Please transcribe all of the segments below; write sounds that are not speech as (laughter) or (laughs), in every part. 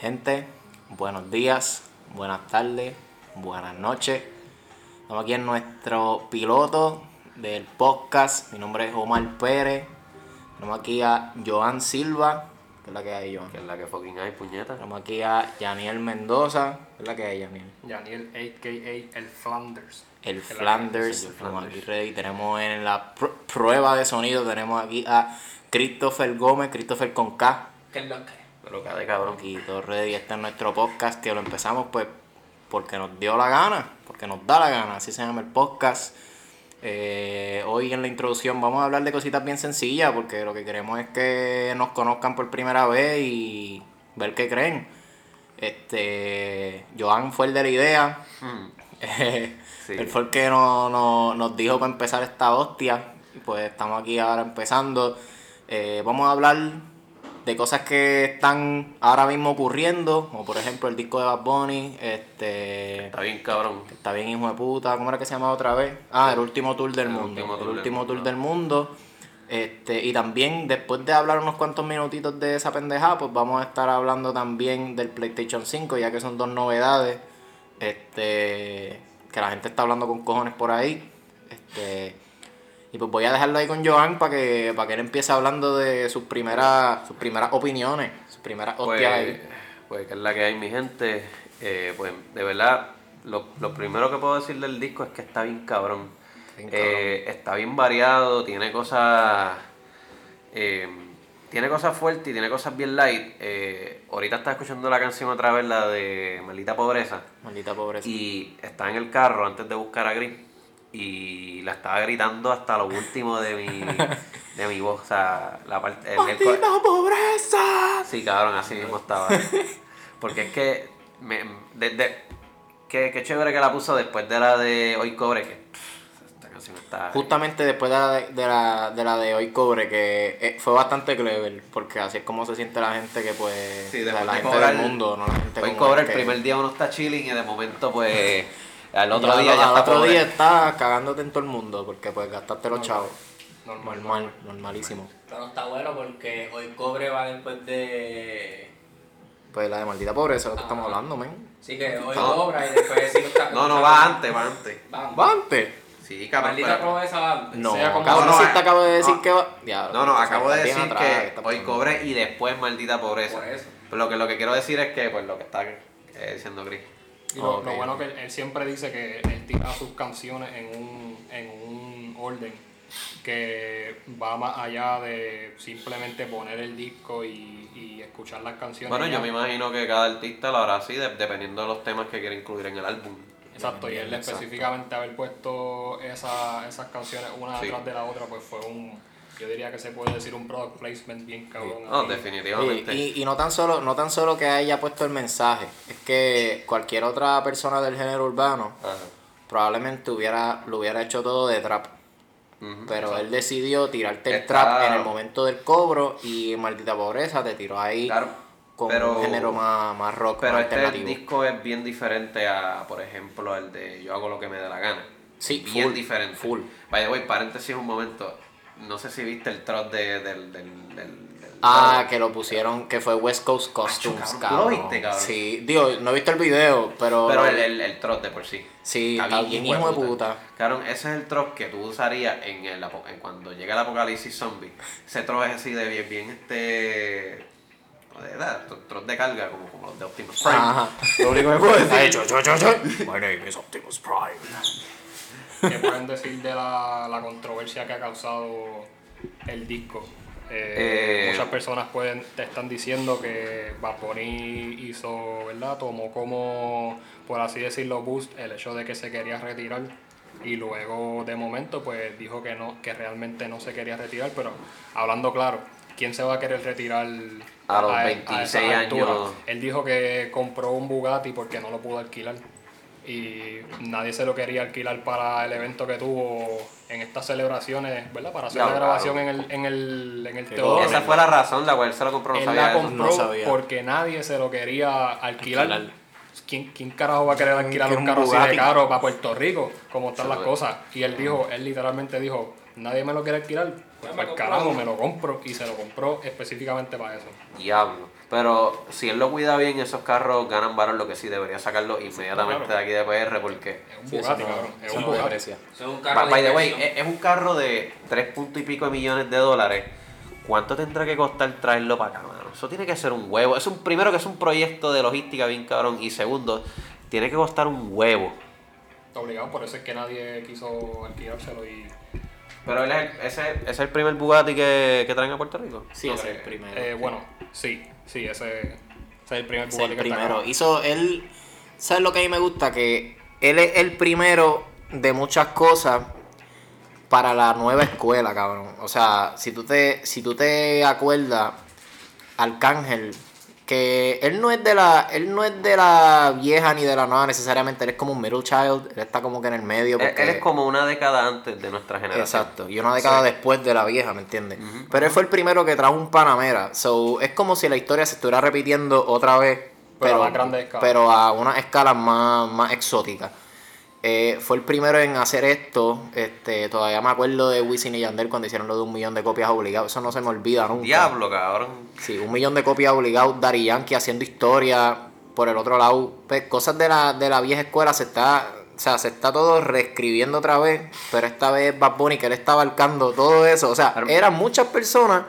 Gente, buenos días, buenas tardes, buenas noches. Estamos aquí en nuestro piloto del podcast. Mi nombre es Omar Pérez. Tenemos aquí a Joan Silva, que es la que hay, Joan. Que es la que fucking hay, puñeta. Tenemos aquí a Yaniel Mendoza, que es la que hay, Yaniel. Daniel, a.k.a. el Flanders. El la Flanders, tenemos aquí Flanders. ready. Tenemos en la pr- prueba de sonido, tenemos aquí a Christopher Gómez, Christopher con K. ¿Qué es lo que? Pero cada cabrón. Aquí todo ready, este es nuestro podcast que lo empezamos pues porque nos dio la gana, porque nos da la gana, así se llama el podcast. Eh, hoy en la introducción vamos a hablar de cositas bien sencillas porque lo que queremos es que nos conozcan por primera vez y ver qué creen. Este, Joan fue el de la idea, Hmm. eh, (laughs) Sí. él fue el que no- no- nos dijo para empezar esta hostia. Pues estamos aquí ahora empezando. Eh, vamos a hablar de cosas que están ahora mismo ocurriendo. Como por ejemplo el disco de Bad Bunny. Este. Está bien cabrón. Está bien hijo de puta. ¿Cómo era que se llamaba otra vez? Ah, el último tour del El mundo. último el del último tour del mundo. Este, y también después de hablar unos cuantos minutitos de esa pendejada, pues vamos a estar hablando también del PlayStation 5, ya que son dos novedades. Este, que la gente está hablando con cojones por ahí. Este, y pues voy a dejarlo ahí con Joan para que, para que él empiece hablando de sus primeras, sus primeras opiniones, sus primeras hostias Pues, ahí. pues que es la que hay, mi gente. Eh, pues de verdad, lo, lo primero que puedo decir del disco es que está bien cabrón. Bien Eh, está bien variado, tiene cosas. eh, tiene cosas fuertes y tiene cosas bien light. Eh, ahorita estaba escuchando la canción otra vez, la de Maldita Pobreza. Maldita pobreza. Y estaba en el carro antes de buscar a Gris. Y la estaba gritando hasta lo último de mi, (laughs) de mi voz. O sea, la parte. el- el co- ¡Maldita pobreza! Sí, cabrón, así mismo estaba. (laughs) Porque es que. Me, desde, qué, qué chévere que la puso después de la de Hoy Cobre. Que pff, esta canción está. Justamente después de la de, la, de la de hoy cobre, que eh, fue bastante clever, porque así es como se siente la gente que pues, Sí, o sea, la de gente del mundo, no la gente Hoy Cobre, el que- primer día uno está chilling y de momento, pues. (laughs) Al otro Ya, día ya al está otro pobre. día está cagándote en todo el mundo, porque pues gastaste los chavos. Normal. Normal, normalísimo. Pero está bueno porque hoy cobre va después de. Pues la de maldita pobreza, es lo que Ah. estamos hablando, men. Sí, que hoy No. cobra y después sí está. No, no, va antes, va antes. Va. ¿Va antes? Sí, cabrón. Maldita pero- pobreza va antes. No, sea como- cabrón, No, no, si te acabo de decir no. que va... Diablo, No, no, o acabo de estás decir atrás, que estás hoy cobre y después maldita pobreza. Por eso. Pero lo que, lo que quiero decir es que, pues, lo que está eh, diciendo Gris. Y lo, bueno ok. que él, siempre dice que él tira sus canciones en un, en un orden que va más allá de simplemente poner el disco y, y escuchar las canciones. Bueno, yo me imagino que cada artista lo hará así, de- dependiendo de los temas que quiere incluir en el álbum. Exacto, y él Exacto. específicamente haber puesto esa, esas canciones una Sí. detrás de la otra, pues fue un, yo diría que se puede decir un product placement bien cabrón. No, definitivamente. Y, y, y no tan solo no tan solo que haya puesto el mensaje, es que cualquier otra persona del género urbano Ajá. probablemente hubiera lo hubiera hecho todo de trap. Pero él decidió tirarte el Está- trap en el momento del cobro y Maldita Pobreza te tiró ahí Claro, con pero- un género más, más rock, Pero más este alternativo. disco es bien diferente a, por ejemplo, el de Yo hago lo que me dé la gana. Sí, bien full, diferente. full. The way, paréntesis un momento. No sé si viste el trot de, del, del, del, del- Ah, que lo pusieron, que fue West Coast Costumes, cabrón, ¿tú cabrón. lo viste, cabrón? Sí, digo, no he visto el video, pero... Pero el, el, el trot de por sí. Sí, está bien hijo de puta. Cabrón, ese es el trot que tú usarías en, el, en cuando llega el apocalipsis zombie. Ese trot es así de bien, bien este. De edad, trot de carga, como, como los de Optimus Prime. Ajá. Lo único que puedo (laughs) decir... My name is Optimus Prime. ¿Qué pueden decir de la, la controversia que ha causado el disco? Eh, Eh, muchas personas pueden, te están diciendo que Bunny hizo, ¿verdad? Tomó como, por así decirlo, boost el hecho de que se quería retirar y luego de momento pues dijo que no, que realmente no se quería retirar, pero hablando claro, ¿quién se va a querer retirar A los esa 26 altura? años. Él dijo que compró un Bugatti porque no lo pudo alquilar y nadie se lo quería alquilar para el evento que tuvo en estas celebraciones, ¿verdad? Para hacer la grabación en el, en el, en el Teodoro. Esa fue la razón la cual él se lo compró, no Él sabía la eso. compró No sabía. porque nadie se lo quería alquilar. Alquilar. ¿Quién, ¿Quién carajo va a querer alquilar un carro así de caro para Puerto Rico? Como están Se las cosas. Y él dijo, él literalmente dijo, nadie me lo quiere alquilar, pues me para el compro carajo me lo compro y se lo compró específicamente para eso. Diablo. Pero si él lo cuida bien, esos carros ganan valor, lo que sí debería sacarlo inmediatamente claro. de aquí de PR porque... Es un Sí, Bugatti, cabrón. Es un Bugatti. es carro By, the way, es, es un carro de 3 puntos y pico de millones de dólares. ¿Cuánto tendrá que costar traerlo para acá, mano? Eso tiene que ser un huevo. Es un primero que es un proyecto de logística bien cabrón. Y segundo, tiene que costar un huevo. Obligado, por eso es que nadie quiso alquilárselo y... Pero él es el- ese, ese es el primer Bugatti que, que traen a Puerto Rico. Sí, No, ese es el primero. eh, bueno, sí, sí, ese, ese es el primer es el Bugatti que está primero. acá. Hizo él. ¿Sabes lo que a mí me gusta? Que él es el primero de muchas cosas para la nueva escuela, cabrón. O sea, si tú te, si tú te acuerdas, Arcángel, que él no es de la, él no es de la vieja ni de la nueva necesariamente, él es como un middle child, él está como que en el medio. Él, Porque... él es como una década antes de nuestra generación. Exacto, y una década después de la vieja, ¿me entiendes? Pero él fue el primero que trajo un Panamera. So, es como si la historia se estuviera repitiendo otra vez, Pero a pero, más grande escala. pero a una escala más, más exótica. Eh, fue el primero en hacer esto. Este, todavía me acuerdo de Wisin y Yandel cuando hicieron lo de un millón de copias obligadas. Eso no se me olvida nunca. Diablo, cabrón. Sí, un millón de copias obligados. Dari Yankee haciendo historia. Por el otro lado, pues, cosas de la, de la vieja escuela se está. O sea, se está todo reescribiendo otra vez. Pero esta vez Bad Bunny que él está abarcando todo eso. O sea, eran muchas personas.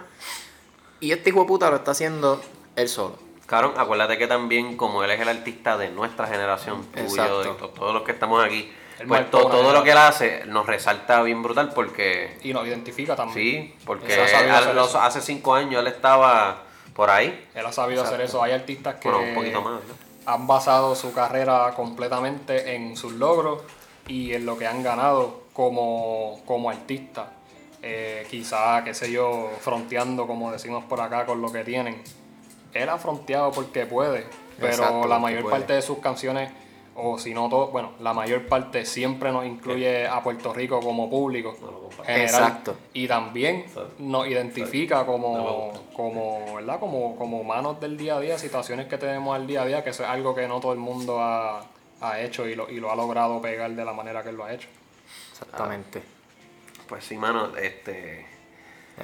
Y este hijo de puta lo está haciendo él solo. Cabrón, acuérdate que también como él es el artista de nuestra generación, tuyo, y to- todos los que estamos aquí, Él pues to- todo lo que él hace nos resalta bien brutal porque, Y nos identifica también. sí, porque Él los- hace cinco años él estaba por ahí, Él ha sabido hacer eso. Hay artistas que bueno, un poquito más, ¿no? han basado su carrera completamente en sus logros y en lo que han ganado como, como artista. Eh, quizá, qué sé yo, fronteando, como decimos por acá, con lo que tienen. Él ha fronteado porque puede, pero Exacto, la mayor puede. parte de sus canciones, o si no todo, bueno, la mayor parte siempre nos incluye a Puerto Rico como público general. Exacto. Y también nos identifica como, como, ¿verdad? Como, como humanos del día a día, situaciones que tenemos al día a día, que eso es algo que no todo el mundo ha, ha hecho y lo, y lo ha logrado pegar de la manera que él lo ha hecho. Exactamente. Pues sí, mano, este...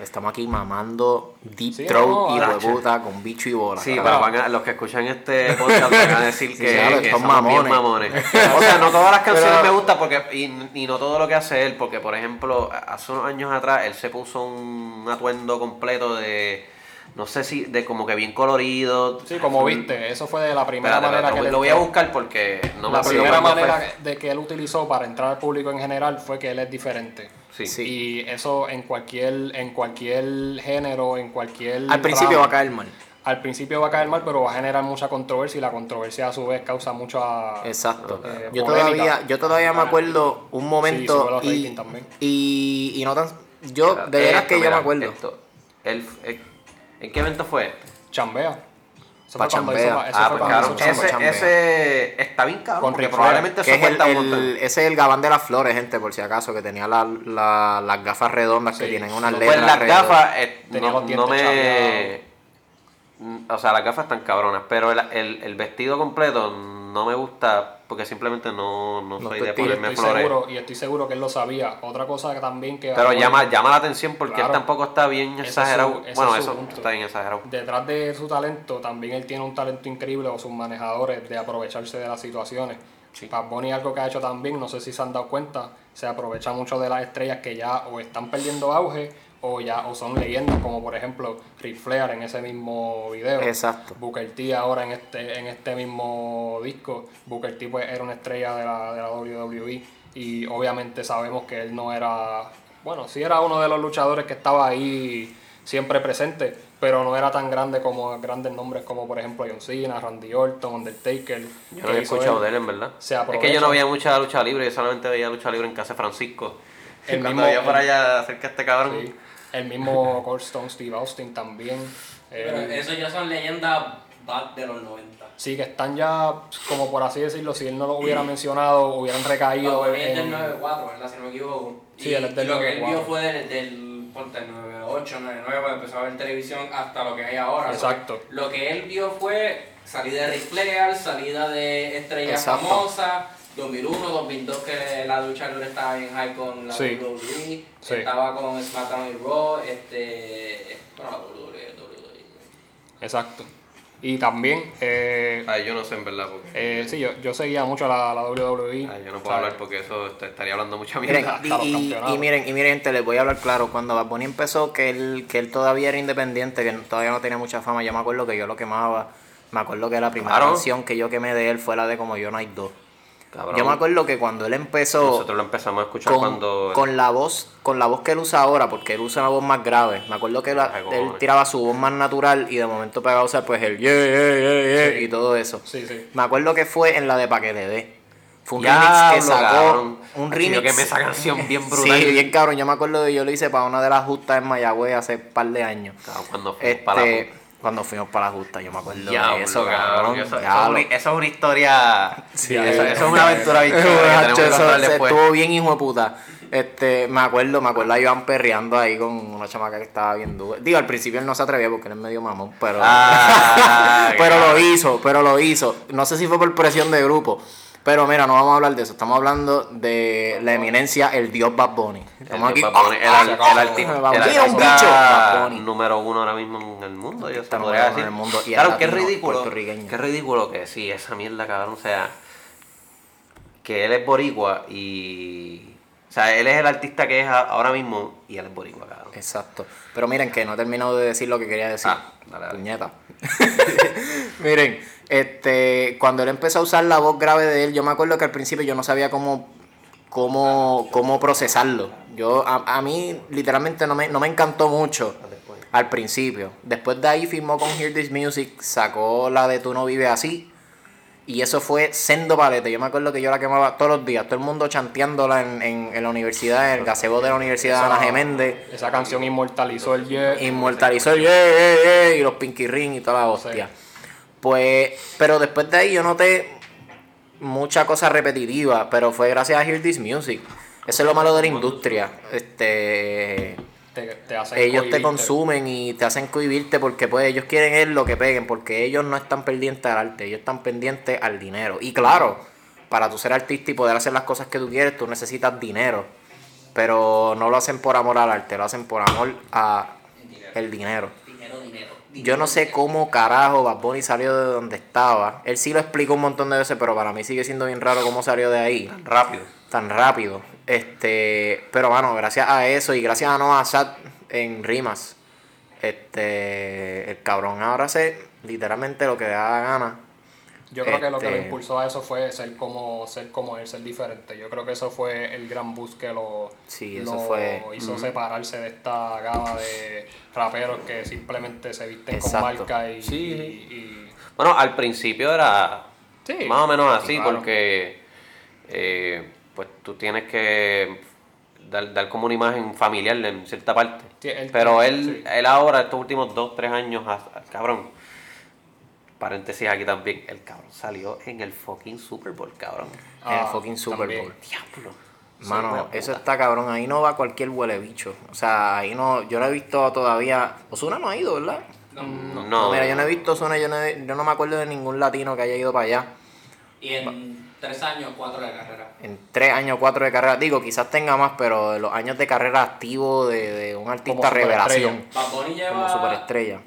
Estamos aquí mamando deep Sí, throat no, y hueputa con bicho y bola. Sí, pero van a- los que escuchan este podcast van a decir (laughs) Sí, que, claro, que son somos bien mamones. mamones. O sea, no todas las canciones Pero- me gustan porque y, y no todo lo que hace él, porque por ejemplo, hace unos años atrás él se puso un atuendo completo de no sé si de como que bien colorido. Sí, como Full- viste, eso fue de la primera Espérate, manera que lo, él lo voy a buscar porque no me La primera fue. manera de que él utilizó para entrar al público en general fue que él es diferente. Sí. Sí. Y eso en cualquier, en cualquier género, en cualquier. Al principio va a caer mal. Al principio va a caer mal, pero va a generar mucha controversia y la controversia a su vez causa mucha. Exacto. Eh, yo todavía, yo todavía me acuerdo un momento y, y, y no tan yo de veras esto, que yo me acuerdo. esto. Eh, ¿En qué evento fue este? Chambea. Eso Pa' fue cuando chambea. hizo, eso Ah, fue pues claro, ese, ese está bien cabrón, Con porque probablemente Que eso es el, cuenta un montón. el- ese es el gabán de las flores, gente, por si acaso, que tenía la- la- las gafas redondas que tienen unas Pues letras. las alrededor. gafas eh, no, me... Mm, O sea, las gafas están cabronas, pero el, el- el vestido completo no me gusta porque simplemente no, no soy de ponerme Estoy flores. seguro, y estoy seguro que él lo sabía. Otra cosa que también que. Pero llama, llama la atención porque Claro. él tampoco está bien es exagerado. su- bueno, es eso punto. está bien exagerado. Detrás de su talento, también él tiene un talento increíble, o sus manejadores, de aprovecharse de las situaciones. Bad Bunny algo que ha hecho también, no sé si se han dado cuenta, se aprovecha mucho de las estrellas que ya o están perdiendo auge o ya o son leyendas, como por ejemplo Ric Flair en ese mismo video. Exacto. Booker T ahora en este, en este mismo disco. Booker T pues, era una estrella de la, de la WWE y obviamente sabemos que él no era, bueno, sí era uno de los luchadores que estaba ahí siempre presente, pero no era tan grande como grandes nombres como por ejemplo John Cena, Randy Orton, Undertaker. Yo no había escuchado él. de él, en verdad. Se Es que yo no veía mucha lucha libre, yo solamente veía lucha libre en casa de Francisco. El Cuando mismo- por el- allá cerca de este cabrón. Sí. El mismo Cold Stone Steve Austin también. Pero Eh, eso ya son leyendas back de los 90. Sí, que están ya, como por así decirlo, si él no lo hubiera (clears throat) mencionado, hubieran recaído No, es del en... 94, ¿verdad? Si no me equivoco. Sí, y, él es del y lo que él 94. vio fue del, del ponte, 98, 99, cuando empezó a ver televisión, hasta lo que hay ahora. Exacto. Lo que él vio fue salida de Ric Flair, salida de estrellas famosas, 2001, 2002 que la lucha libre estaba bien high con la Sí. WWE, Sí. estaba con SmackDown y Raw, este, bueno, la WWE, WWE. Exacto. Y también, eh, Ay, yo no sé en verdad porque... eh, sí, yo, yo seguía mucho la, la WWE. Ay, yo no puedo ¿sabes? hablar porque eso estaría hablando mucha Miren, mierda. los y, y- y miren, y miren, gente, les voy a hablar claro. Cuando Bad Bunny empezó, que él, que él todavía era independiente, que todavía no tenía mucha fama, yo me acuerdo que yo lo quemaba. Me acuerdo que la primera Claro. canción que yo quemé de él fue la de Como Yo No Hay Dos. Cabrón. Yo me acuerdo que cuando él empezó Nosotros lo empezamos a escuchar con, cuando... con la voz, con la voz que él usa ahora, porque él usa una voz más grave. Me acuerdo que la- Ay, él tiraba su voz más natural y de momento pegaba a usar pues el yeah, yeah, yeah, yeah, Sí. y todo eso. Sí, sí. Me acuerdo que fue en la de Pa' que le dé. Fue un Diablo, remix que sacó. cabrón. Un remix. Yo quemé esa canción bien brutal. Sí, bien cabrón. Yo me acuerdo que yo lo hice para una de las justas en Mayagüez hace un par de años. Cabrón, cuando fuimos para la Este, cuando fuimos para la justa, yo me acuerdo Diablo, de eso, cabrón. Eso, eso Diablo. es una, eso es una historia. Sí, eso, eso es una (laughs) aventura que que después. estuvo bien hijo de puta. Este, me acuerdo, me acuerdo a Iván perreando ahí con una chamaca que estaba bien dura. Digo, al principio él no se atrevía porque él es medio mamón, pero. Ah, (laughs) pero lo hizo, pero lo hizo. No sé si fue por presión de grupo. Pero mira, no vamos a hablar de eso. Estamos hablando de la eminencia, el dios Bad Bunny. Estamos El, aquí. Bad Bunny, el, el, el, un artista bicho. Bad Bunny. número uno ahora mismo en el mundo, yo Está número uno en el mundo y claro, qué ridículo. Qué ridículo que sí, esa mierda, cabrón. O sea, que él es boricua y. O sea, él es el artista que es ahora mismo y él es boricua, cabrón. Exacto. Pero miren que no he terminado de decir lo que quería decir. Ah, dale, dale. Puñeta. (laughs) miren, este, cuando él empezó a usar la voz grave de él, yo me acuerdo que al principio yo no sabía cómo, cómo, cómo procesarlo. Yo, a, a mí, literalmente no me, no me encantó mucho al principio. Después de ahí firmó con Hear This Music, sacó la de Tú no vives así. Y eso fue sendo palete. Yo me acuerdo que yo la quemaba todos los días. Todo el mundo chanteándola en, en, en la universidad, en el gazebo de la Universidad de Ana Geméndez. Esa canción inmortalizó el yeah. Inmortalizó el yeah, yeah, yeah, y los Pinky Ring y toda la hostia. Pues, pero después de ahí yo noté mucha cosa repetitiva, pero fue gracias a Hear This Music. Eso es lo malo de la industria. Este, Te, te hacen ellos te consumen y te hacen cohibirte porque pues ellos quieren es lo que peguen, porque ellos no están pendientes al arte, ellos están pendientes al dinero. Y claro, para tú ser artista y poder hacer las cosas que tú quieres, tú necesitas dinero. Pero no lo hacen por amor al arte, lo hacen por amor a el dinero. Yo no sé cómo carajo Bad Bunny salió de donde estaba. Él sí lo explicó un montón de veces, pero para mí sigue siendo bien raro cómo salió de ahí Rápido. tan rápido. Este, pero bueno, gracias a eso y gracias a Noah Sad en rimas, este, el cabrón ahora hace literalmente lo que le da la gana. Yo creo que lo que lo Este- impulsó a eso fue ser como, ser como él, ser diferente. Yo creo que eso fue el gran boost que lo, Sí, eso lo fue- hizo separarse de esta gama de raperos que simplemente se visten Exacto. con marca y, Sí. y- y- Bueno, al principio era Sí. más o menos así, claro. porque eh, pues tú tienes que dar, dar como una imagen familiar en cierta parte. Sí, él- Pero él, sí. él ahora, estos últimos dos, tres años, ha- cabrón, paréntesis aquí también, el cabrón salió en el fucking Super Bowl, cabrón. en el Ah, fucking Super también. Bowl. Diablo. Mano, eso está cabrón. Ahí no va cualquier huele bicho. O sea, ahí no. Yo no he visto todavía. Osuna no ha ido, ¿verdad? No, No, mira, yo no he visto Osuna. Yo no, he- yo no me acuerdo de ningún latino que haya ido para allá. Y en tres años, cuatro de carrera. En tres años, cuatro de carrera. Digo, quizás tenga más, pero de los años de carrera activo de, de un artista superestrella. revelación. Lleva Como superestrella.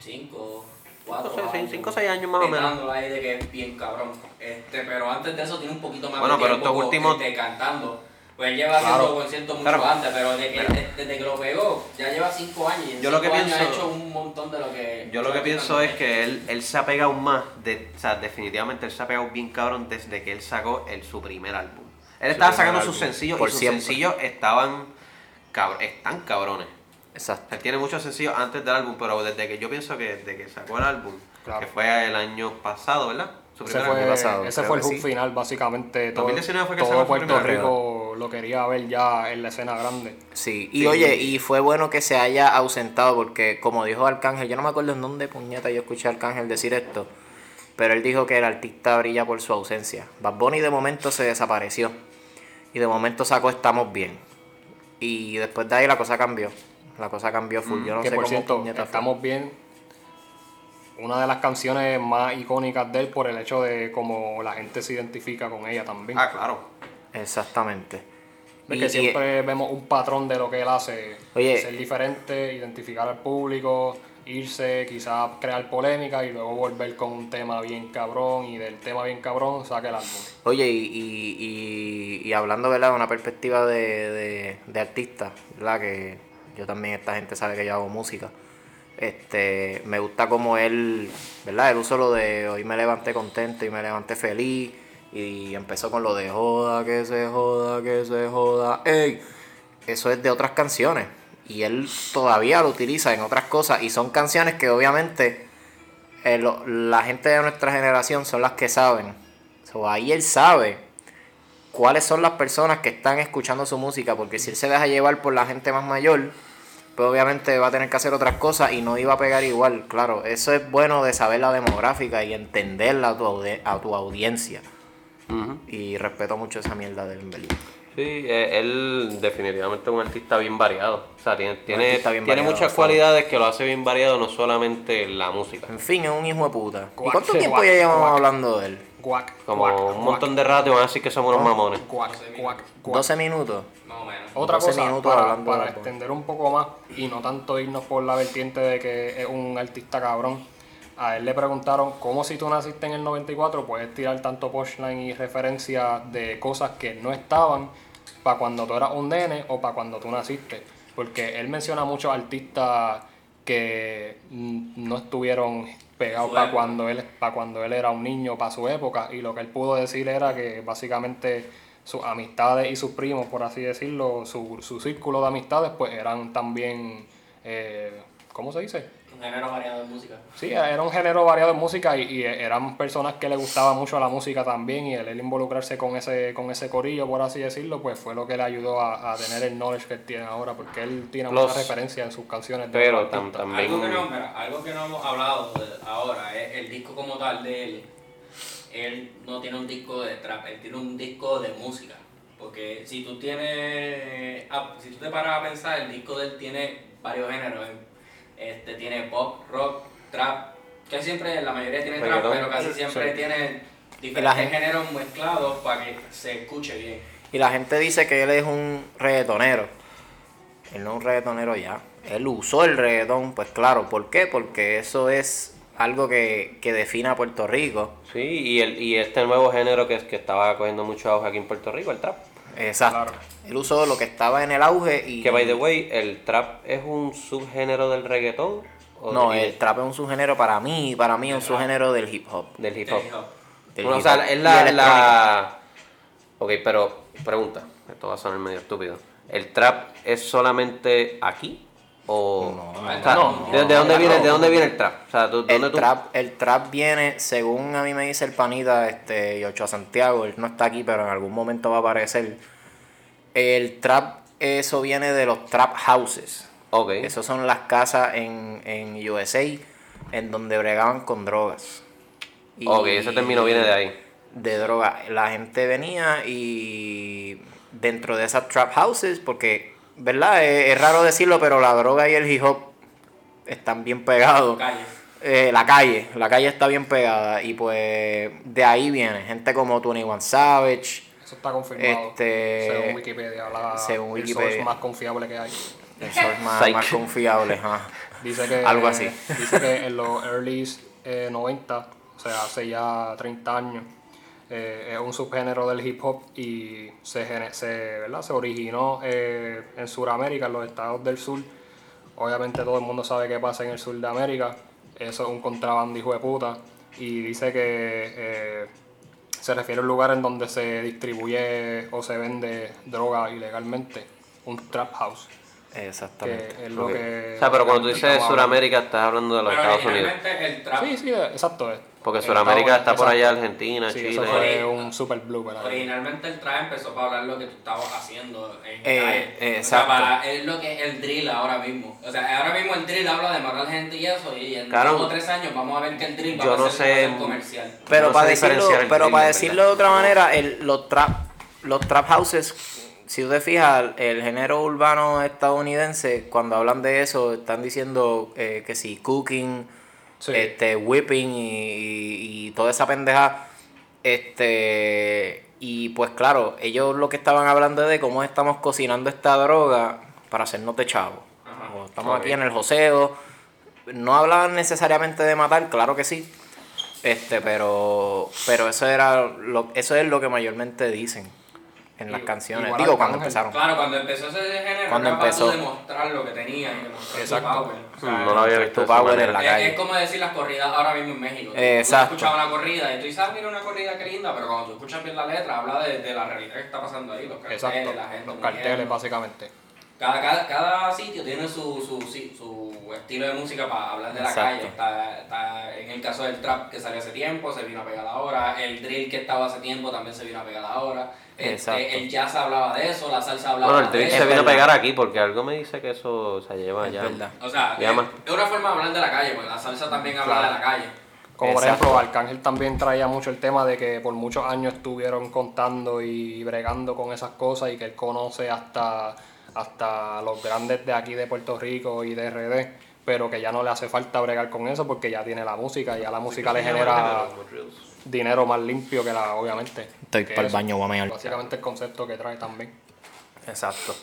cinco, cuatro No sé, sí, años. cinco o seis años más o menos. Ahí de que es bien cabrón. Este, pero antes de eso tiene un poquito más Bueno, de pero tiempo estos últimos- este, cantando. Pues él lleva Claro. haciendo conciertos mucho Claro. antes, pero que, desde que lo pegó, ya lleva cinco años y Yo lo que años pienso- ha hecho un montón de lo que... Yo lo que pienso es que él, él se ha pegado más, de, o sea, definitivamente él se ha pegado bien cabrón desde que él sacó el, su primer álbum. Él estaba sacando álbum. sus sencillos Por y sus siempre. sencillos estaban, cabr- están cabrones. Exacto. Él tiene muchos sencillos antes del álbum, pero desde que yo pienso que desde que sacó el álbum, Claro. que fue el año pasado, ¿verdad? Su Ese primer fue, álbum. pasado, ese fue el hook sí. final, básicamente. Todo, 2019 fue que todo Puerto Rico lo quería ver ya en la escena grande. Sí, y oye, y fue bueno que se haya ausentado porque como dijo Arcángel, yo no me acuerdo en dónde puñeta yo escuché a Arcángel decir esto, pero él dijo que el artista brilla por su ausencia. Bad Bunny de momento se desapareció y de momento sacó Estamos Bien. Y después de ahí la cosa cambió. La cosa cambió full. Yo no Mm, que sé por cómo cierto, fue. estamos bien. una de las canciones más icónicas de él por el hecho de cómo la gente se identifica con ella también. Ah, claro. Exactamente. Es Y- que y- siempre vemos un patrón de lo que él hace. Oye. Ser diferente, identificar al público, irse, quizás crear polémica y luego volver con un tema bien cabrón y del tema bien cabrón saque el álbum. Oye, y, y, y, y hablando, ¿verdad? De una perspectiva de, de, de artista, ¿verdad? Que yo también, esta gente sabe que yo hago música. Este, me gusta como él, ¿verdad? Él usó lo de hoy me levanté contento y me levanté feliz. Y empezó con lo de joda, que se joda, que se joda. ¡Ey! Eso es de otras canciones. Y él todavía lo utiliza en otras cosas. Y son canciones que obviamente eh, lo- la gente de nuestra generación son las que saben. Ahí él sabe cuáles son las personas que están escuchando su música, porque si él se deja llevar por la gente más mayor, pues obviamente va a tener que hacer otras cosas y no iba a pegar igual. Claro, eso es bueno de saber la demográfica y entenderla a tu, audi- a tu audiencia. Y respeto mucho esa mierda del Belín. Sí, eh, él definitivamente es un artista bien variado. O sea, tiene, tiene, tiene variado, muchas cualidades que lo hace bien variado, no solamente la música. En fin, es un hijo de puta. ¿Y cuánto tiempo ya llevamos hablando de él? Como un montón de rato y van a decir que somos unos mamones. guac, guac, guac. 12 minutos. Más o menos. Otra 12 cosa, minutos para, extender un poco más y no tanto irnos por la vertiente de que es un artista cabrón, a él le preguntaron cómo si tú naciste en el 94 puedes tirar tanto punchline y referencia de cosas que no estaban para cuando tú eras un nene o para cuando tú naciste. Porque él menciona muchos artistas que no estuvieron pegados Su para cuando él para cuando él era un niño, para su época, y lo que él pudo decir era que básicamente sus amistades y sus primos, por así decirlo, su, su círculo de amistades, pues eran también, eh, ¿cómo se dice? Un género variado de música. Sí, era un género variado de música y, y eran personas que le gustaba mucho la música también y el, él involucrarse con ese, con ese corillo, por así decirlo, pues fue lo que le ayudó a, a tener el knowledge que él tiene ahora, porque él tiene Los- muchas referencias en sus canciones. de Pero tam- también... Algo que, no, mira, algo que no hemos hablado ahora es el disco como tal de él. Él no tiene un disco de trap, él tiene un disco de música. Porque si tú tienes. ah, Si tú te paras a pensar, el disco de él tiene varios géneros. Este, tiene pop, rock, trap. Que siempre, la mayoría tiene trap, pero casi siempre Sí. tiene diferentes géneros mezclados para que se escuche bien. Y la gente dice que él es un reggaetonero. Él no es un reggaetonero ya. Él usó el reggaetón, pues claro. ¿Por qué? Porque eso es algo que, que define a Puerto Rico. Sí, y, el, y este nuevo género que, que estaba cogiendo mucho auge aquí en Puerto Rico, el trap. Exacto. Claro. Él usó lo que estaba en el auge y... Que, by the way, ¿el trap es un subgénero del reggaetón? ¿O No, del- el trap es un subgénero para mí. Para mí es un subgénero del hip hop. del hip Del hop? hip hop. Del Bueno, o sea, es y la, la... Ok, pero pregunta, esto va a sonar medio estúpido. ¿El trap es solamente aquí? ¿O No, o sea, no, ¿de, de no, dónde no, viene, no. ¿de dónde viene el trap? O sea, ¿tú- ¿dónde El tú- trap, el trap viene, según a mí me dice el panita, este, Yocho Santiago, él no está aquí, pero en algún momento va a aparecer. El trap, eso viene de los trap houses. Ok. Esas son las casas en, en USA en donde bregaban con drogas. Y- Ok, ese término viene de ahí. De droga. La gente venía y dentro de esas trap houses, porque, ¿verdad? Es, es raro decirlo, pero la droga y el hip hop están bien pegados. Calle. Eh, la calle, la calle está bien pegada y pues de ahí viene gente como Tony One Savage, Eso está confirmado. Este, según Wikipedia, la, según el Wikipedia. source más confiable que hay. es más, más confiable. Dice que, Algo así. Dice que en los early eh, 90, o sea, hace ya 30 años, eh, es un subgénero del hip hop y se, se, ¿verdad? se originó eh, en Sudamérica, en los estados del sur. Obviamente todo el mundo sabe qué pasa en el sur de América. Eso es un contrabando hijo de puta. Y dice que eh, se refiere a un lugar en donde se distribuye o se vende droga ilegalmente. Un trap house. Exactamente. Que es lo Ok. que. O sea, pero cuando tú dices. Sudamérica, estás hablando de los Pero Estados Unidos. el trap, Sí, sí, exacto. Eh. Porque El Sudamérica está por allá, exacto. Argentina, Sí, Chile. eso fue un super blue, ¿verdad? originalmente el trap empezó para hablar lo que tú estabas haciendo en Eh, eh, O sea, exacto. para- es lo que es el drill ahora mismo. O sea, ahora mismo el drill habla de matar gente y eso, y en Claro. dos o tres años vamos a ver que el drill va Yo a no ser, sé- comercial. Pero No para decirlo, pero drill, para decirlo de otra manera, el, los trap, los trap houses, si tú te fijas, el género urbano estadounidense, cuando hablan de eso, están diciendo eh, que si cooking, Sí. este, whipping y, y- toda esa pendeja. Este, y pues claro, ellos lo que estaban hablando es de cómo estamos cocinando esta droga para hacernos de chavo. Estamos aquí en el joseo. No hablaban necesariamente de matar, claro que sí. Este, pero pero eso era lo, eso es lo que mayormente dicen en las Y- canciones. Digo, cuando empezaron. Claro, cuando empezó ese género, Cuando empezó. Demostrar lo que tenía y demostrar Exacto. tu power. O sea, No lo había visto power en la es, calle. es como decir las corridas ahora mismo en México. Exacto. Tú escuchabas una corrida y tú dices, ah, mira una corrida que linda, pero cuando tú escuchas bien la letra, habla de, de la realidad que está pasando ahí, los carteles, Exacto. la gente Los carteles, básicamente. Cada, cada, cada sitio tiene su, su, su estilo de música para hablar de la Exacto. calle. Está, está en el caso del trap que salió hace tiempo, se vino a pegar ahora. El drill que estaba hace tiempo también se vino a pegar ahora. Este, el jazz hablaba de eso, la salsa hablaba Bueno, el de drill eso. se vino a pegar aquí porque algo me dice que eso se lleva Es ya. verdad. O sea, es, una forma de hablar de la calle, porque la salsa también habla Claro. de la calle. Como por Exacto. ejemplo, Arcángel también traía mucho el tema de que por muchos años estuvieron contando y bregando con esas cosas y que él conoce hasta, hasta los grandes de aquí de Puerto Rico y de RD, pero que ya no le hace falta bregar con eso porque ya tiene la música y ya la música le genera dinero más limpio que la, obviamente. Estoy pa'l eso. baño, voy a. Básicamente el concepto que trae también. Exacto.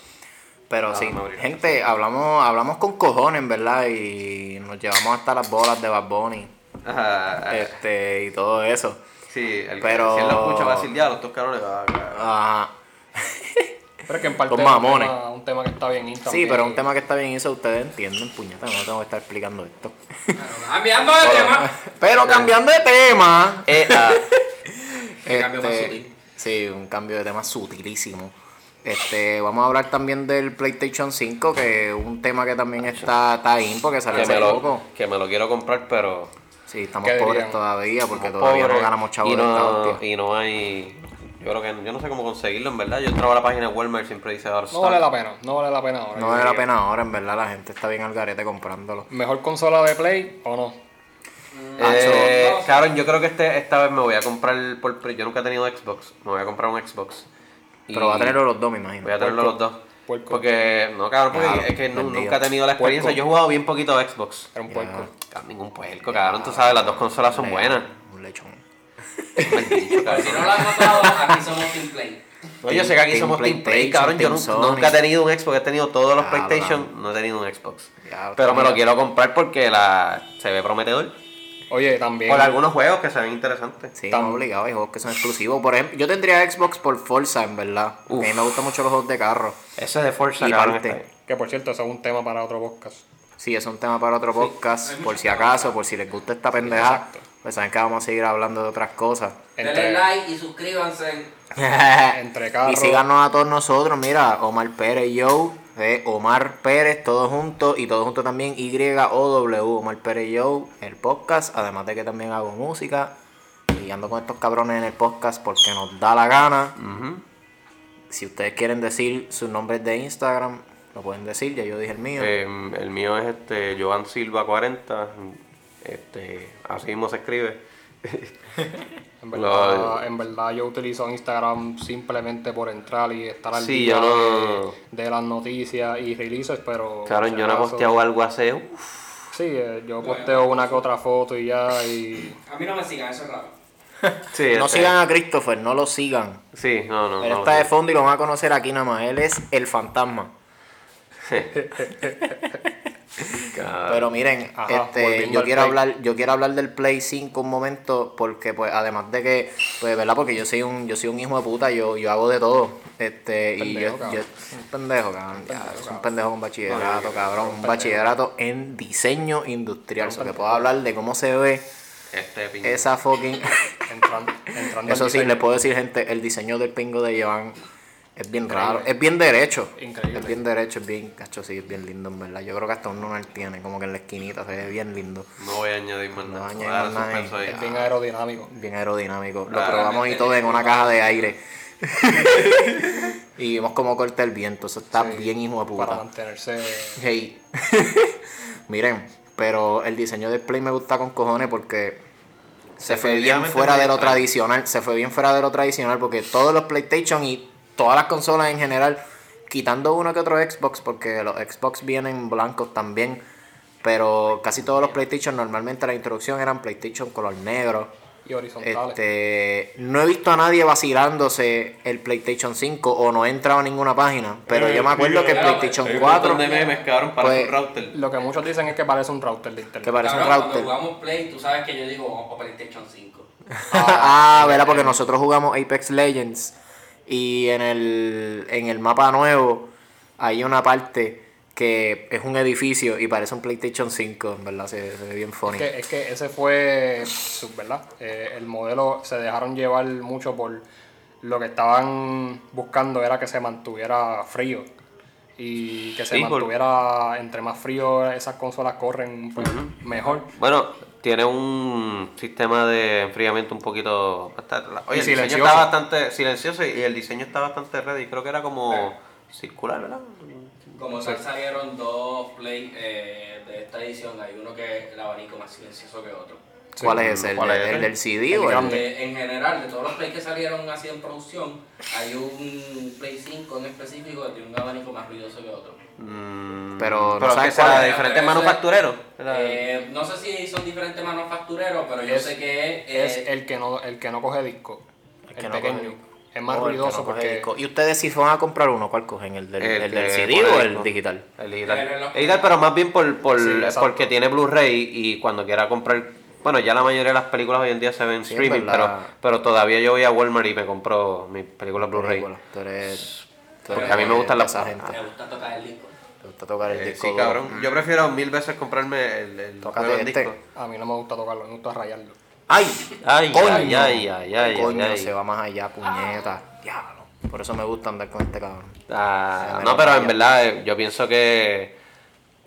Pero sí, gente, hablamos, hablamos con cojones, ¿verdad? Y nos llevamos hasta las bolas de Bad Bunny, Ajá. este, y todo eso. Sí, el Pero- que si él lo escucha va a decir, diablo, estos cabrones va a cagar". Ajá. Pero es que en parte Los un mamones. tema, un tema que está bien Sí, pero un tema que está bien eso, ustedes entienden, puñeta, no tengo que estar explicando esto. Cambiando de tema. (laughs) Pero cambiando de tema, Eh, ah, (laughs) Un cambio más este, sutil. sí, un cambio de tema sutilísimo. Este, vamos a hablar también del PlayStation 5, que es un tema que también está, está in porque salió hace lo, poco. que me lo quiero comprar, pero Sí, estamos ¿Qué pobres dirían? todavía porque todavía no ganamos chavos y de esta no, hostia. y no hay... Yo creo que yo no sé cómo conseguirlo, en verdad. Yo entraba a la página de Walmart siempre dice ahora No vale la pena, no vale la pena ahora. No vale la pena ahora, en verdad, la gente está bien al garete comprándolo. ¿Mejor consola de Play o no? Eh. Cabrón, yo creo que este, esta vez me voy a comprar por Yo nunca he tenido Xbox. Me voy a comprar un Xbox. Y Pero va a tenerlo los dos, me imagino. Voy a tenerlo los dos. Puerco. Porque, no, cabrón, porque Claro, es que vendido. nunca he tenido la experiencia. Puerco. Yo he jugado bien poquito a Xbox. Era un puerco. Ningún puerco, cabrón. Tú sabes, las dos consolas son buenas. Un lechón. Si no lo has notado, aquí somos Team Play. No, yo sé que aquí Team somos Team Play, PlayStation, cabrón. Yo Team nu- Sony. nunca he tenido un Xbox, he tenido todos los Cabrón. PlayStation, no he tenido un Xbox. Pero me lo quiero comprar porque la se ve prometedor. Oye, también. Por algunos juegos que se ven interesantes. Sí, Tam- no obligado, hay juegos que son exclusivos. Por ejemplo, yo tendría Xbox por Forza, en verdad. Uf. A mí me gustan mucho los juegos de carro. Ese de Forza, Y cabrón. Que por cierto, eso es un tema para otro podcast. Sí, es un tema para otro podcast, por si acaso, por si les gusta esta pendeja. Exacto. Pues saben que vamos a seguir hablando de otras cosas. Denle like y suscríbanse. (laughs) entre y carros. síganos a todos nosotros, mira, Omar Pérez Yo, eh, Omar Pérez, todos juntos, y todos juntos también Y-O-W, Omar Pérez Yo, el podcast, además de que también hago música, y ando con estos cabrones en el podcast porque nos da la gana. Si ustedes quieren decir sus nombres de Instagram, lo pueden decir, ya yo dije el mío. Eh, el mío es este Joan Silva 40. Este, así mismo se escribe. (laughs) En verdad, en verdad yo utilizo Instagram simplemente por entrar y estar al Sí, día yo no- de, de las noticias y releases, pero... Si yo no he posteado algo hace. uf, Sí, eh, yo posteo una que otra foto y ya y... A mí no me sigan, eso es raro. (laughs) Sí, no este, sigan a Christopher, no lo sigan. Sí, no, no. Él no, está no. de fondo y lo van a conocer aquí nada más. Él es el fantasma. Pero miren, Ajá, este, yo quiero Play. hablar, yo quiero hablar del Play 5 un momento, porque pues además de que, pues verdad, porque yo soy un, yo soy un hijo de puta, yo, yo hago de todo. Este, y Pendejo, yo, cabrón. yo- un pendejo, cabrón. ya, pendejo, es un pendejo con bachillerato, No, cabrón. Un pendejo. bachillerato en diseño industrial. O sea, que puedo hablar de cómo se ve Este esa fucking. Entrando, entrando (laughs) Eso sí, diseño. les puedo decir, gente, el diseño del pingo de Joan es bien Increíble. raro. Es bien derecho. Increíble. Es bien derecho, es bien, cacho, sí, es bien lindo, en verdad. Yo creo que hasta un lunar tiene, como que en la esquinita, se ve bien lindo. No voy a añadir más No nada. voy a Voy a añadir más nada. Es bien aerodinámico. Bien aerodinámico. Lo Ah, probamos y todo en una caja de aire. (laughs) y vimos cómo corta el viento. Eso está Sí, bien hijo de Para puta. mantenerse... Hey. (laughs) Miren, pero el diseño del Play me gusta con cojones porque se fue bien fuera de lo tradicional. Se fue bien fuera de lo tradicional porque todos los PlayStation y todas las consolas en general, quitando uno que otro Xbox, porque los Xbox vienen blancos también. pero casi todos los PlayStation normalmente la introducción eran PlayStation color negro. Y horizontales. Este, no he visto a nadie vacilándose el PlayStation 5 o no he entrado a ninguna página, pero yo me acuerdo que el PlayStation 4 de memes, cabrón, para Pues- un router. Lo que muchos dicen es que parece un router de internet. que parece un router. Cuando jugamos Play, tú sabes que yo digo, vamos para PlayStation 5. (laughs) Ah, ¿verdad? Porque nosotros jugamos Apex Legends y en el, en el mapa nuevo hay una parte que es un edificio y parece un PlayStation 5, en verdad, se, se ve bien funny. Es que, es que ese fue, ¿verdad? Eh, el modelo se dejaron llevar mucho por lo que estaban buscando era que se mantuviera frío y que se Sí, por- mantuviera entre más frío esas consolas corren pues, mejor. Bueno, tiene un sistema de enfriamiento un poquito. Oye, el diseño silencioso. está bastante silencioso y el diseño está bastante ready. Creo que era como circular, ¿verdad? Como tal salieron dos Play eh, de esta edición, hay uno que es el abanico más silencioso que otro. ¿Cuál es ese? ¿El, ¿Cuál de- es el CD El o el de- Eh, en general, de todos los Play que salieron así en producción, hay un Play 5 en específico que tiene un abanico más ruidoso que otro. Mm, Pero no pero sabes que será cuál de es. diferentes Pero manufactureros. Eh, no sé si son diferentes manufactureros, pero yo Es- sé que es, Es el que no, el que no coge disco, el, que no pequeño. coge disco. Es más ruidoso no porque disco? ¿Y ustedes si van a comprar uno, cuál cogen? ¿El del, El el del que CD o el digital? El digital. El digital, pero más bien por, por, Sí, porque tiene Blu-ray y cuando quiera comprar. Bueno, ya la mayoría de las películas hoy en día se ven Sí, en streaming, pero, pero todavía yo voy a Walmart y me compro mis películas Blu-ray. Porque a mí me gustan las- gente. me gusta tocar el disco. Te gusta tocar el Eh, disco. sí, cabrón. Yo prefiero mil veces comprarme el, el Tócate juego en este. disco. a mí no me gusta tocarlo, me gusta rayarlo. ¡Ay! Ay, ¡Coño! ay, ay, ay, ay, Coño, ay. se va más allá, puñeta. Diablo. Por eso me gusta andar con este cabrón. Ah, me no, pero en verdad eh, yo pienso que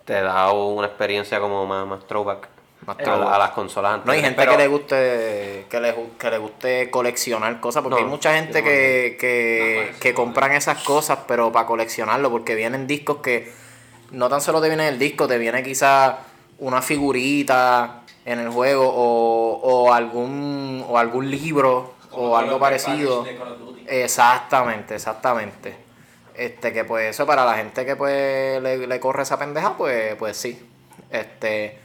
te da una experiencia como más, más throwback Más a, las consolas No hay gente pero- que le guste que le, que le guste coleccionar cosas, porque No, hay mucha gente que, que, que compran esas cosas, pero para coleccionarlo, porque vienen discos que no tan solo te viene el disco, te viene quizás una figurita en el juego o, o algún o algún libro o todos algo parecido. Exactamente, exactamente. Este, que pues eso para la gente que pues le, le corre esa pendeja, pues, pues sí. Este,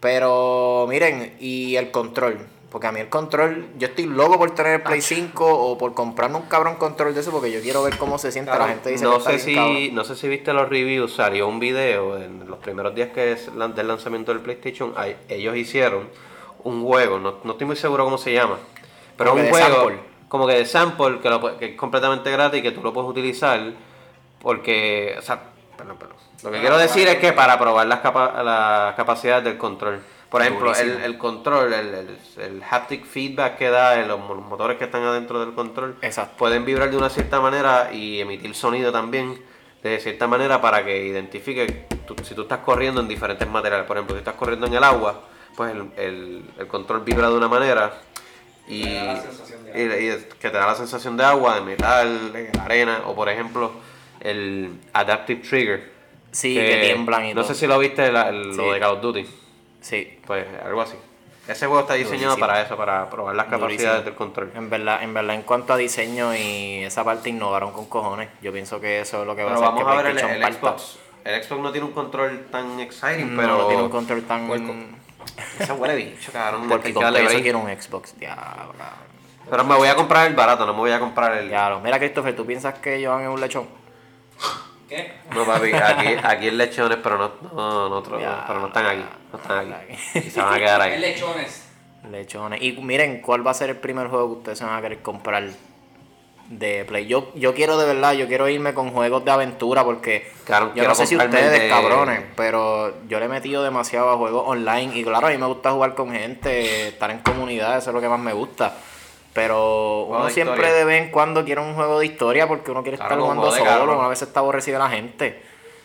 pero miren, y el control. Porque a mí el control, yo estoy loco por tener el Play 5 o por comprarme un cabrón control de eso porque yo quiero ver cómo se siente. la gente dice no que sé si no sé si viste los reviews salió un video en los primeros días que es del lanzamiento del PlayStation hay- ellos hicieron un juego no, no estoy muy seguro cómo se llama pero Como un juego sample. como que de sample que, lo que es completamente gratis y que tú lo puedes utilizar porque o sea perdón, perdón. lo que quiero decir es que para probar las, capa- las capacidades del control por ejemplo, el, control, el, el- el haptic feedback que da en los mo- motores que están adentro del control, Exacto. pueden vibrar de una cierta manera y emitir sonido también de cierta manera para que identifique tú- si tú estás corriendo en diferentes materiales. Por ejemplo, si estás corriendo en el agua, pues el, el- el control vibra de una manera y, y- y que te da la sensación de agua, de metal, de arena, o por ejemplo el Adaptive Trigger. Sí, que tiemblan y No todo. sé si lo viste la- el- Sí. lo de Call of Duty. Sí, Pues algo así. Ese juego está diseñado Durísimo. para eso, para probar las capacidades del control. en verdad, en verdad en cuanto a diseño y esa parte innovaron con cojones. Yo pienso que eso es lo que va Pero a hacer vamos que a ver el, el. Xbox. El Xbox no tiene un control tan exciting, No, pero. no tiene un control tan... Ese huele bicho, cabrón. Porque que con eso quiero un Xbox. Diablo. Pero me voy a comprar el barato, no me voy a comprar el. Diablo. Mira, Christopher, ¿tú piensas que Joan es un lechón? ¿Qué? No, papi, aquí, aquí en lechones, pero no, no, no, otro- Ya. pero no están aquí. No están Aquí. aquí. Y se van a quedar ahí. (laughs) lechones. Lechones. Y miren, ¿cuál va a ser el primer juego que ustedes se van a querer comprar de Play? Yo, yo quiero de verdad, yo quiero irme con juegos de aventura porque Claro, yo no sé si ustedes, de- cabrones, pero yo le he metido demasiado a juegos online y claro, a mí me gusta jugar con gente, estar en comunidad, eso es lo que más me gusta. Pero uno de siempre historia. de vez en cuando quiere un juego de historia porque uno quiere Claro, estar jugando solo, carro. una vez está aborrecida la gente.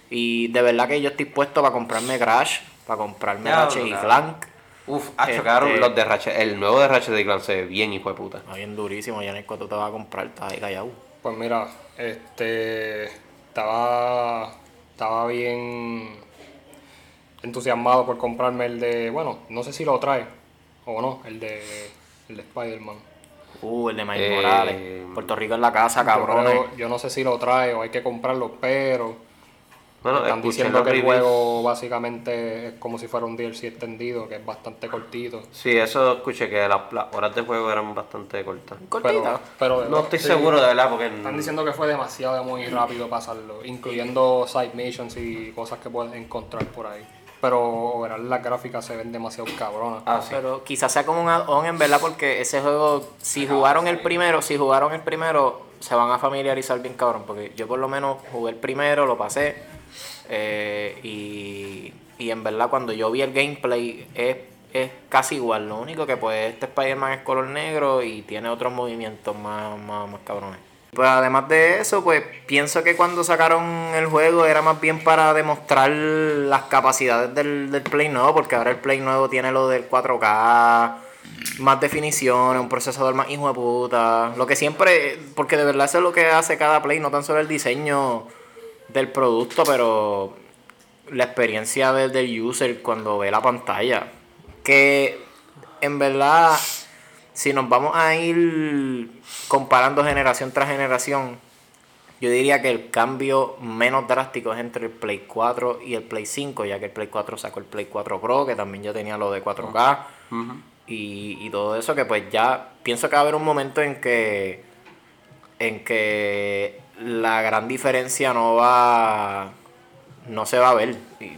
Y de verdad que yo estoy puesto para comprarme Crash, para comprarme Diablo, Ratchet y cabrón. Clank. Uf, ah, Este- chocaron los de Ratchet. El nuevo de Ratchet de Clank se ve bien, hijo de puta. Está bien durísimo, ya en el cuánto te vas a comprar, estás ahí callado. Pues mira, este estaba estaba bien entusiasmado por comprarme el de, bueno, no sé si lo trae o no, el de el de Spider-Man. Uh, el de Miles Eh, Morales. Puerto Rico en la casa, creo- Yo, no sé si lo trae o hay que comprarlo, pero Bueno, Están diciendo que el reviews. juego básicamente es como si fuera un DLC extendido, que es bastante cortito. Sí, eso escuché que las, las horas de juego eran bastante cortas. Cortita. Pero, pero No estoy sí, seguro de verdad porque... Están diciendo que fue demasiado muy rápido pasarlo, incluyendo side missions y cosas que puedes encontrar por ahí. Pero overall, las gráficas se ven demasiado cabronas. Ah, sí. Pero quizás sea como un add-on en verdad porque ese juego, si jugaron el primero, si jugaron el primero, se van a familiarizar bien cabrón. Porque yo por lo menos jugué el primero, lo pasé. eh, y, y en verdad cuando yo vi el gameplay es, es casi igual. Lo único que pues este Spider-Man es color negro y tiene otros movimientos más, más, más cabrones. Pues además de eso, pues pienso que cuando sacaron el juego era más bien para demostrar las capacidades del, del Play nuevo, porque ahora el Play nuevo tiene lo del 4K, más definiciones, un procesador más hijo de puta. Lo que siempre, porque de verdad eso es lo que hace cada Play, no tan solo el diseño del producto, pero la experiencia del, del user cuando ve la pantalla. Que en verdad, si nos vamos a ir comparando generación tras generación, yo diría que el cambio menos drástico es entre el Play 4 y el Play 5, ya que el Play 4 sacó el Play 4 Pro, que también ya tenía lo de 4K y, y todo eso, que pues ya pienso que va a haber un momento en que en que la gran diferencia no va no se va a ver y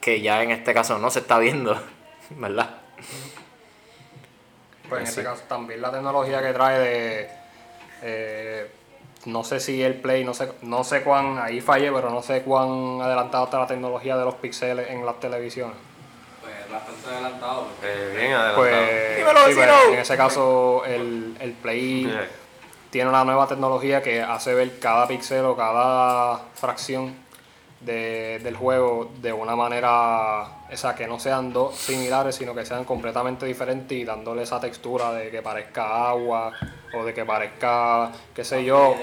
que ya en este caso no se está viendo, (laughs) ¿verdad? Pues en este caso también la tecnología que trae de eh, no sé si el Play, no sé, no sé cuán, ahí fallé, pero no sé cuán adelantado está la tecnología de los píxeles en las televisiones. Pues bastante adelantado. Eh, bien adelantado. Pues Dímelo, sí, pues, en ese caso el, el Play tiene una nueva tecnología que hace ver cada píxel o cada fracción de- del juego de una manera, o sea, que no sean dos similares, sino que sean completamente diferentes y dándole esa textura de que parezca agua o de que parezca, qué sé yo,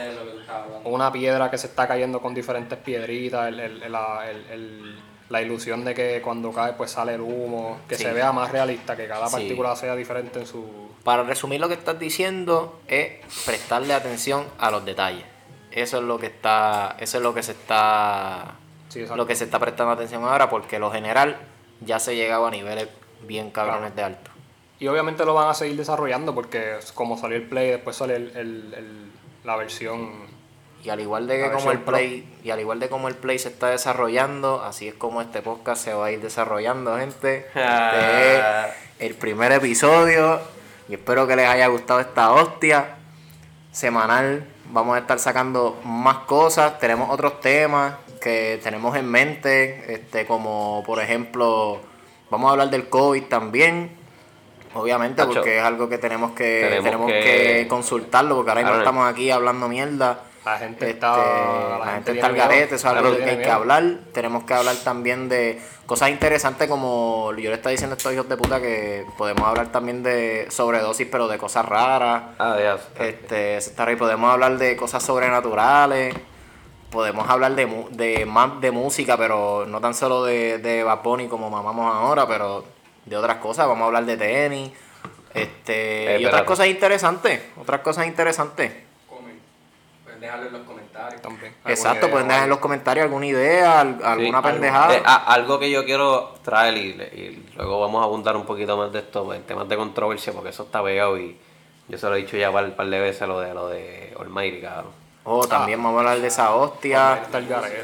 una piedra que se está cayendo con diferentes piedritas, el- el- la, el- el- la ilusión de que cuando cae pues sale el humo, que Sí. se vea más realista, que cada Sí. partícula sea diferente en su... Para resumir lo que estás diciendo es prestarle atención a los detalles. Eso es lo que está, eso es lo que se está, Sí, lo que se está prestando atención ahora, porque lo general ya se llegaba a niveles bien cabrones de alto. Y obviamente lo van a seguir desarrollando porque como salió el Play, después sale el, el- el- la versión... Y al igual de que como el Pro. Play, y al igual de como el Play se está desarrollando, así es como este podcast se va a ir desarrollando, gente. Este es el primer episodio y espero que les haya gustado esta hostia semanal. Vamos a estar sacando más cosas, tenemos otros temas que tenemos en mente, este como por ejemplo, vamos a hablar del COVID también. Obviamente, porque es algo que tenemos que tenemos tenemos, que- que, consultarlo, porque ahora mismo estamos aquí hablando mierda. La gente Este, está... la, gente está al garete, eso es algo que hay que hablar. Tenemos que hablar también de cosas interesantes como yo le estaba diciendo a estos hijos de puta que podemos hablar también de sobredosis, pero de cosas raras. Ah, ya. Este, eso está ahí. podemos hablar de cosas sobrenaturales. Podemos hablar de, mu- de más de música, pero no tan solo de, de Bad Bunny como mamamos ahora, pero de otras cosas. Vamos a hablar de tenis. Este, Eh, y otras cosas interesantes. Otras cosas interesantes. Comen. Pueden dejarlo en los comentarios. También. ¿Alguna Exacto, idea pueden dejar en los comentarios alguna idea, Sí, alguna algo- pendejada. eh, a- algo que yo quiero traer y, y luego vamos a abundar un poquito más de esto pues, en temas de controversia porque eso está pegado y yo se lo he dicho ya un par de veces lo de lo de Almighty, cabrón. O también vamos a hablar de esa hostia,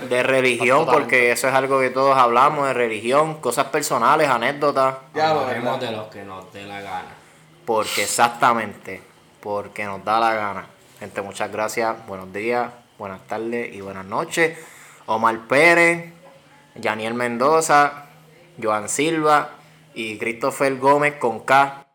de religión, porque eso es algo que todos hablamos, de religión, cosas personales, anécdotas. Hablaremos de los que nos dé la gana. Porque exactamente, porque nos da la gana. Gente, muchas gracias. Buenos días, buenas tardes y buenas noches. Omar Pérez, Yaniel Mendoza, Joan Silva y Christopher Gómez con K.